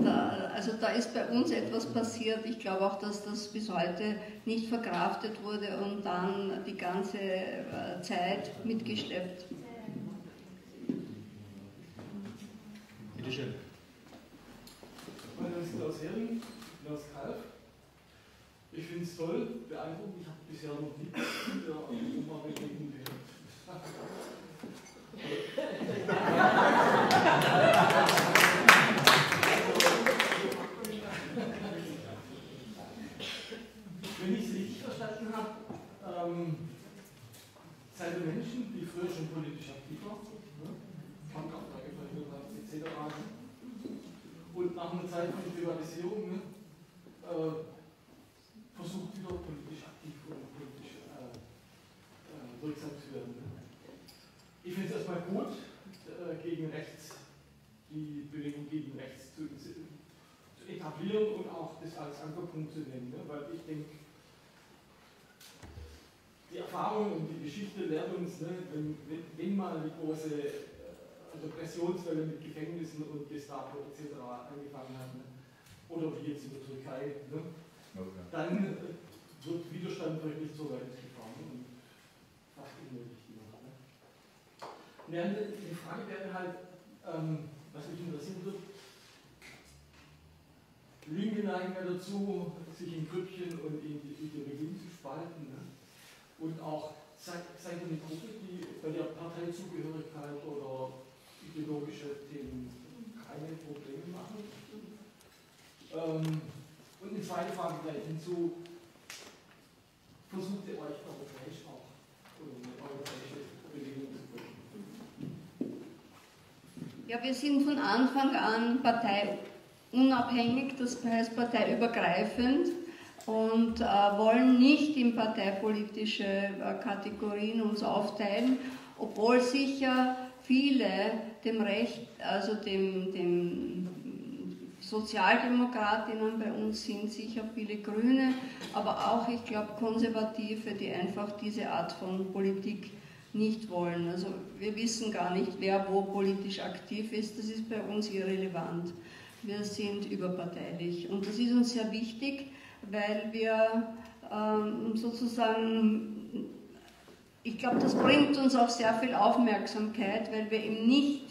da, also da ist bei uns etwas passiert. Ich glaube auch, dass das bis heute nicht verkraftet wurde und dann die ganze äh, Zeit mitgeschleppt. Bitte schön. Mein Name ist Klaus Hering, Klaus Kalf. Ich finde es toll, beeindruckend. Ich habe bisher noch nichts der Oma-Bewegung gehört. Wenn ich es richtig verstanden habe, ähm, seid ihr Menschen, die früher schon politisch aktiv waren, ne? Etc. Und nach einer Zeit von Privatisierung ne, versucht wieder politisch aktiv und politisch äh, äh, wirksam zu werden. Ich finde es erstmal gut, äh, gegen rechts, die Bewegung gegen rechts zu, zu, etablieren und auch das als Ankerpunkt zu nehmen, ne? weil ich denke, die Erfahrung und die Geschichte lehrt uns, ne, wenn, wenn, wenn, mal die große äh, Repressionswelle mit Gefängnissen und Gestapo etc. angefangen hat, ne, oder wie jetzt in der Türkei, ne, dann wird Widerstand wirklich zur Welt gefahren und fast unmöglich gemacht. Ne? Ja, die Frage wäre halt, ähm, was mich interessieren wird, Linke neigen ja dazu, sich in Grüppchen und in die Ideologien zu spalten. Ne? Und auch seid ihr eine Gruppe, die bei der Parteizugehörigkeit oder ideologische Themen keine Probleme machen. Ähm, und eine zweite Frage gleich hinzu. Versucht ihr euch europäisch auch oder eine europäische Bewegung zu gründen? Ja, wir sind von Anfang an parteiunabhängig, das heißt parteiübergreifend und äh, wollen nicht in parteipolitische äh, Kategorien uns aufteilen, obwohl sicher viele dem Recht, also dem, dem Sozialdemokratinnen bei uns sind, sicher viele Grüne, aber auch, ich glaube, Konservative, die einfach diese Art von Politik nicht wollen. Also wir wissen gar nicht, wer wo politisch aktiv ist. Das ist bei uns irrelevant. Wir sind überparteilich. Und das ist uns sehr wichtig, weil wir ähm, sozusagen, ich glaube, das bringt uns auch sehr viel Aufmerksamkeit, weil wir eben nicht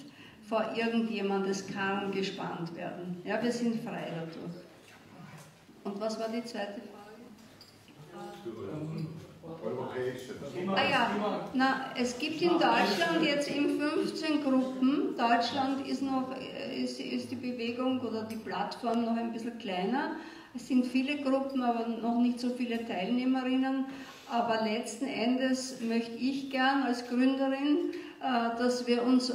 vor irgendjemandes Karren gespannt werden. Ja, wir sind frei dadurch. Und was war die zweite Frage? Ah ja, na, es gibt in Deutschland jetzt in 15 Gruppen. Deutschland ist noch, ist, ist die Bewegung oder die Plattform noch ein bisschen kleiner. Es sind viele Gruppen, aber noch nicht so viele Teilnehmerinnen. Aber letzten Endes möchte ich gern als Gründerin, äh, dass wir uns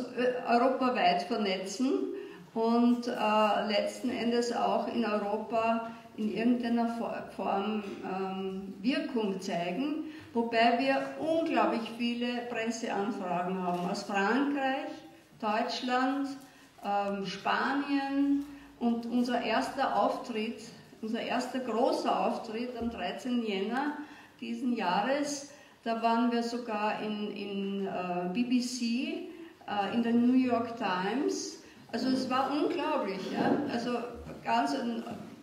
europaweit vernetzen und äh, letzten Endes auch in Europa in irgendeiner Form ähm, Wirkung zeigen, wobei wir unglaublich viele Presseanfragen haben aus Frankreich, Deutschland, ähm, Spanien und unser erster Auftritt, unser erster großer Auftritt am 13. Jänner diesen Jahres, da waren wir sogar in, in uh, äh, BBC, uh, äh, in der New York Times. Also es war unglaublich. Ja? Also ganz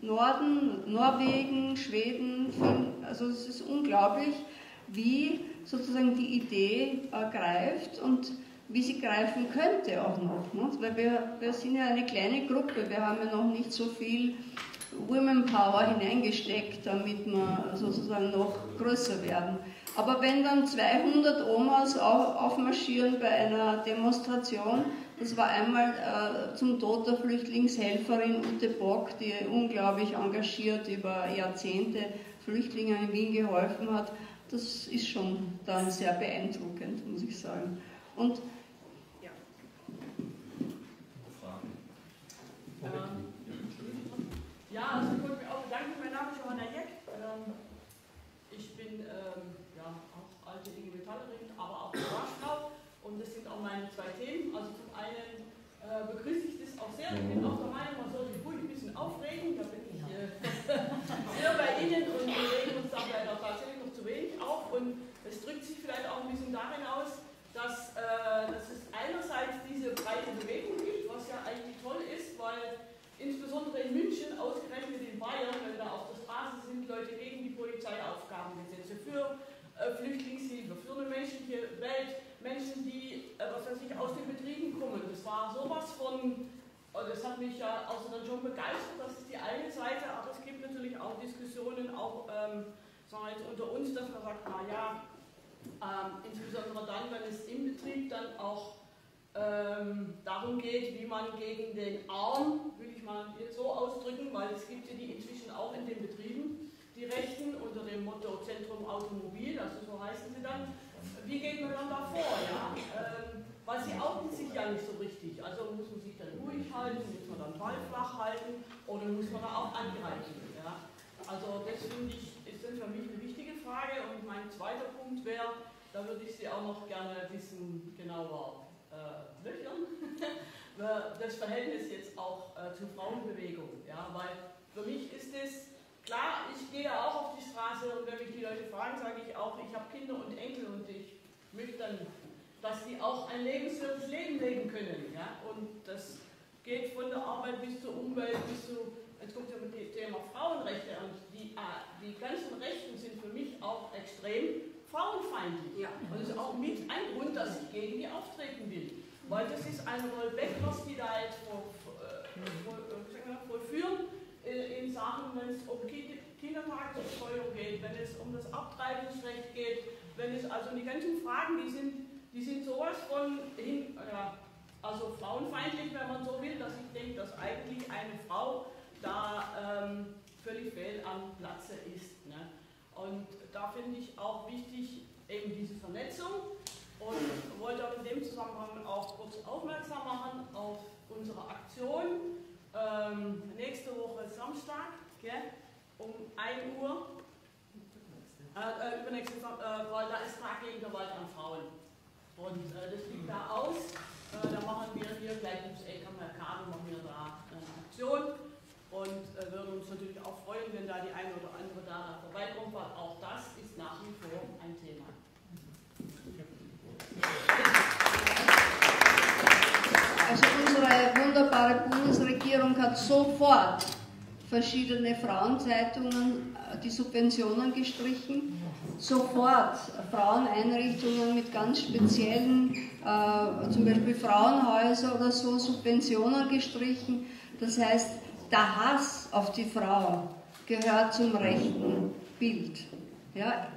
Norden, Norwegen, Schweden, Finn, also es ist unglaublich, wie sozusagen die Idee äh, greift und wie sie greifen könnte auch noch. Ne? Weil wir, wir sind ja eine kleine Gruppe, wir haben ja noch nicht so viel Women Power hineingesteckt, damit wir sozusagen noch größer werden. Aber wenn dann 200 Omas aufmarschieren bei einer Demonstration, das war einmal äh, zum Tod der Flüchtlingshelferin Ute Bock, die unglaublich engagiert über Jahrzehnte Flüchtlingen in Wien geholfen hat. Das ist schon dann sehr beeindruckend, muss ich sagen. Und ja. Fragen? Ähm, ja, also ich wollte mich auch bedanken. Mein Name ist Johanna Jeck. Ähm, ich bin ähm, ja, auch alte IG Metallerin, aber auch Waschfrau. Und das sind auch meine zwei Themen. Also zum einen äh, begrüße ich das auch sehr. Ich bin auch der Meinung, man soll sich ruhig ein bisschen aufregen. Da bin ich äh, sehr bei Ihnen und wir regen uns da vielleicht auch tatsächlich noch zu wenig auf. Und es drückt sich vielleicht auch ein bisschen darin aus, dass, äh, dass es einerseits diese breite Bewegung gibt, was ja eigentlich toll ist, weil insbesondere in München, ausgerechnet in Bayern, wenn da auf der Straße sind Leute gegen die Polizeiaufgabengesetze, für äh, Flüchtlingshilfe, für eine menschliche Welt, Menschen, die, äh, was weiß ich, aus den Betrieben kommen. Das war sowas von, oh, das hat mich ja außer dann schon begeistert, das ist die eine Seite, aber es gibt natürlich auch Diskussionen, auch ähm, sagen wir jetzt unter uns, dass man sagt, naja, ähm, insbesondere dann, wenn es im Betrieb dann auch ähm, darum geht, wie man gegen den Arm, will ich mal jetzt so ausdrücken, weil es gibt ja die inzwischen auch in den Betrieben, die Rechten unter dem Motto Zentrum Automobil, also so heißen sie dann, wie geht man dann da vor? Ja? Ähm, weil sie outen sich ja nicht so richtig. Also muss man sich dann ruhig halten, muss man dann Ball flach halten oder muss man da auch angreifen. Ja? Also das finde ich, ist dann für mich eine wichtige Frage. Und mein zweiter Punkt wäre, da würde ich Sie auch noch gerne wissen, genauer äh, löchern, das Verhältnis jetzt auch äh, zur Frauenbewegung. Ja? Weil für mich ist es ich gehe auch auf die Straße und wenn mich die Leute fragen, sage ich auch, ich habe Kinder und Enkel und ich möchte dann, dass die auch ein lebenswertes Leben leben können. Ja? Und das geht von der Arbeit bis zur Umwelt, bis zu, jetzt kommt ja mit dem Thema Frauenrechte und die, äh, die ganzen Rechten sind für mich auch extrem frauenfeindlich. Ja. Und das ist auch mit ein Grund, dass ich gegen die auftreten will. Weil das ist ein Rollback, was die da jetzt vor, äh, äh, vollführen in Sachen, wenn es um Kindertagesbetreuung geht, wenn es um das Abtreibungsrecht geht, wenn es also die ganzen Fragen, die sind, die sind sowas von hin, ja, also frauenfeindlich, wenn man so will, dass ich denke, dass eigentlich eine Frau da ähm, völlig fehl am Platze ist. Ne? Und da finde ich auch wichtig eben diese Vernetzung und wollte auch in dem Zusammenhang auch kurz aufmerksam machen auf unserer Aktion ähm, nächste Woche Samstag gell, um 1 Uhr. Äh, äh, übernächste äh, da ist Tag gegen Gewalt an Frauen. Und äh, das liegt da aus. Äh, da machen wir hier gleich ums Eck am Kabel machen wir da eine Aktion und äh, würden uns natürlich auch freuen, wenn da die eine oder andere da vorbeikommt, weil auch das ist nach wie vor ein Thema. Also unsere wunderbare Bundesregierung hat sofort verschiedene Frauenzeitungen äh, die Subventionen gestrichen, sofort Fraueneinrichtungen mit ganz speziellen, äh, zum Beispiel Frauenhäuser oder so, Subventionen gestrichen. Das heißt, der Hass auf die Frau gehört zum rechten Bild. Ja,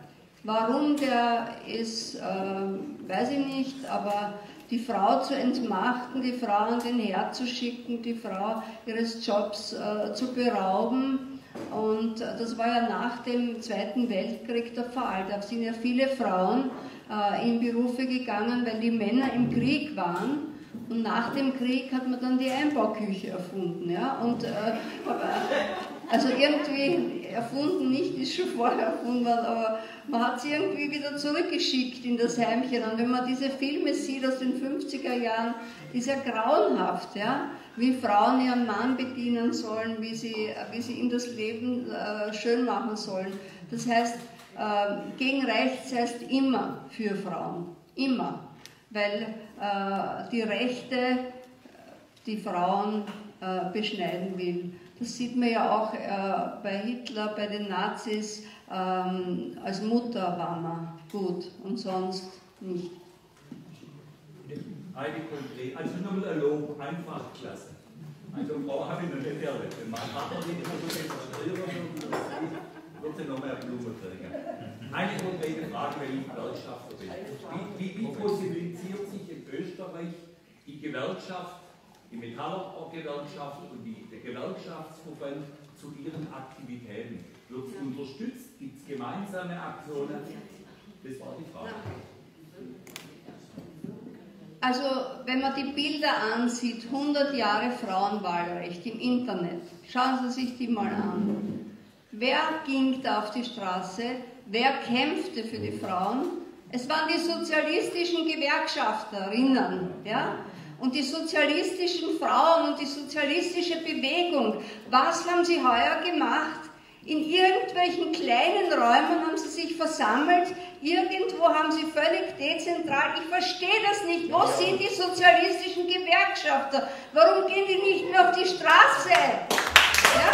warum der ist, äh, weiß ich nicht, aber die Frau zu entmachten, die Frau an den Herd zu schicken, die Frau ihres Jobs äh, zu berauben. Und äh, das war ja nach dem Zweiten Weltkrieg der Fall. Da sind ja viele Frauen äh, in Berufe gegangen, weil die Männer im Krieg waren. Und nach dem Krieg hat man dann die Einbauküche erfunden. Ja? Und, äh, also irgendwie erfunden nicht, ist schon vorher erfunden worden, aber man hat sie irgendwie wieder zurückgeschickt in das Heimchen. Und wenn man diese Filme sieht aus den 50er Jahren, ist ja grauenhaft, ja? wie Frauen ihren Mann bedienen sollen, wie sie, wie sie ihm das Leben äh, schön machen sollen. Das heißt, äh, gegen rechts heißt immer für Frauen, immer, weil äh, die Rechte die Frauen äh, beschneiden will. Das sieht man ja auch äh, bei Hitler, bei den Nazis. Ähm, als Mutter war man gut und sonst nicht. Eine konkret, also nochmal ein Lob, einfach klasse. Also Frau habe ich noch nicht erlebt. Wenn mein Partner nicht immer so demonstriert wird sie noch mehr Blumen kriegen. Eine konkrete Frage, wenn ich Gewerkschafter bin. Wie, wie, wie posibilisiert sich in Österreich die Gewerkschaft die Metallergewerkschaft und die, der Gewerkschaftsverband zu ihren Aktivitäten. Wird es unterstützt? Gibt es gemeinsame Aktionen? Das war die Frage. Also, wenn man die Bilder ansieht, 100 Jahre Frauenwahlrecht im Internet, schauen Sie sich die mal an. Wer ging da auf die Straße? Wer kämpfte für die Frauen? Es waren die sozialistischen Gewerkschafterinnen, ja? Und die sozialistischen Frauen und die sozialistische Bewegung. Was haben sie heuer gemacht? In irgendwelchen kleinen Räumen haben sie sich versammelt, irgendwo haben sie völlig dezentral, ich verstehe das nicht, wo sind die sozialistischen Gewerkschafter? Warum gehen die nicht mehr auf die Straße? Ja?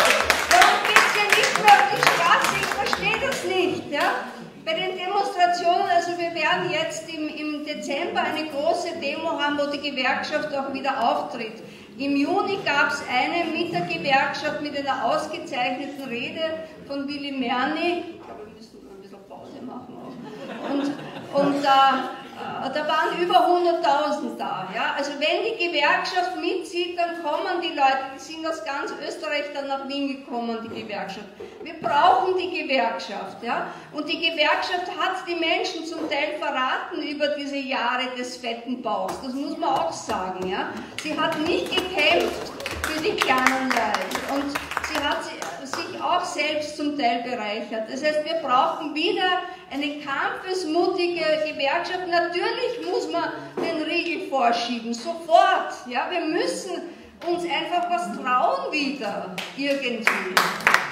Warum gehen sie nicht mehr auf die Straße? Ich verstehe das nicht. Ja? Bei den Demonstrationen, also wir werden jetzt im, im Dezember eine große Demo haben, wo die Gewerkschaft auch wieder auftritt. Im Juni gab es eine mit der Gewerkschaft mit einer ausgezeichneten Rede von Willy Merni. Ich glaube, wir müssen ein bisschen Pause machen auch. Und, und äh, da waren über 100.000 da. Ja? Also wenn die Gewerkschaft mitzieht, dann kommen die Leute, die sind aus ganz Österreich dann nach Wien gekommen, die Gewerkschaft. Wir brauchen die Gewerkschaft. Ja? Und die Gewerkschaft hat die Menschen zum Teil verraten über diese Jahre des fetten Bauchs. Das muss man auch sagen. Ja? Sie hat nicht gekämpft für die kleinen Leute. Und sie hat sich auch selbst Teil bereichert. Das heißt, wir brauchen wieder eine kampfesmutige Gewerkschaft. Natürlich muss man den Riegel vorschieben, sofort. Ja, wir müssen uns einfach was trauen wieder, irgendwie.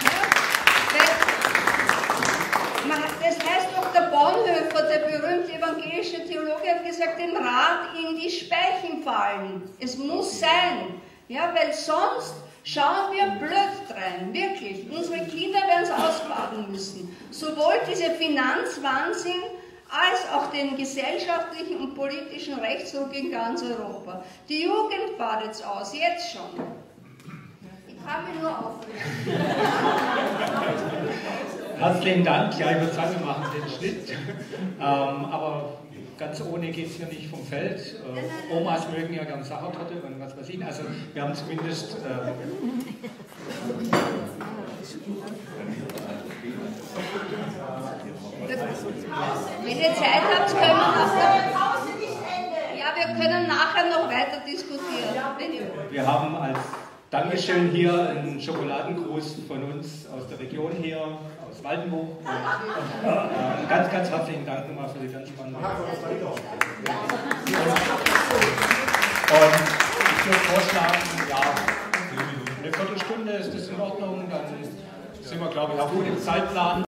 Ja? Das heißt doch, der Bonhoeffer, der berühmte evangelische Theologe, hat gesagt, dem Rad in die Speichen fallen. Es muss sein. Ja, weil sonst Schauen wir blöd rein, wirklich. Unsere Kinder werden es ausbaden müssen. Sowohl diese Finanzwahnsinn als auch den gesellschaftlichen und politischen Rechtsruck in ganz Europa. Die Jugend badet es aus, jetzt schon. Ich mich nur aufregen. Herzlichen Dank. Ja, ich würde sagen, wir machen den Schnitt. Ähm, aber ganz ohne geht es hier nicht vom Feld. Äh, Omas mögen ja gern Sachertorte und was weiß ich. Also wir haben zumindest... Äh, wenn ihr Zeit habt, können wir der... Ja, wir können nachher noch weiter diskutieren. Wir haben als Dankeschön hier einen Schokoladengruß von uns aus der Region hier, Waldenburg. Und, ganz, ganz herzlichen Dank nochmal für die ganz spannende. Und ich würde vorschlagen, ja, eine Viertelstunde ist das in Ordnung, dann sind wir, glaube ich, auch gut im Zeitplan.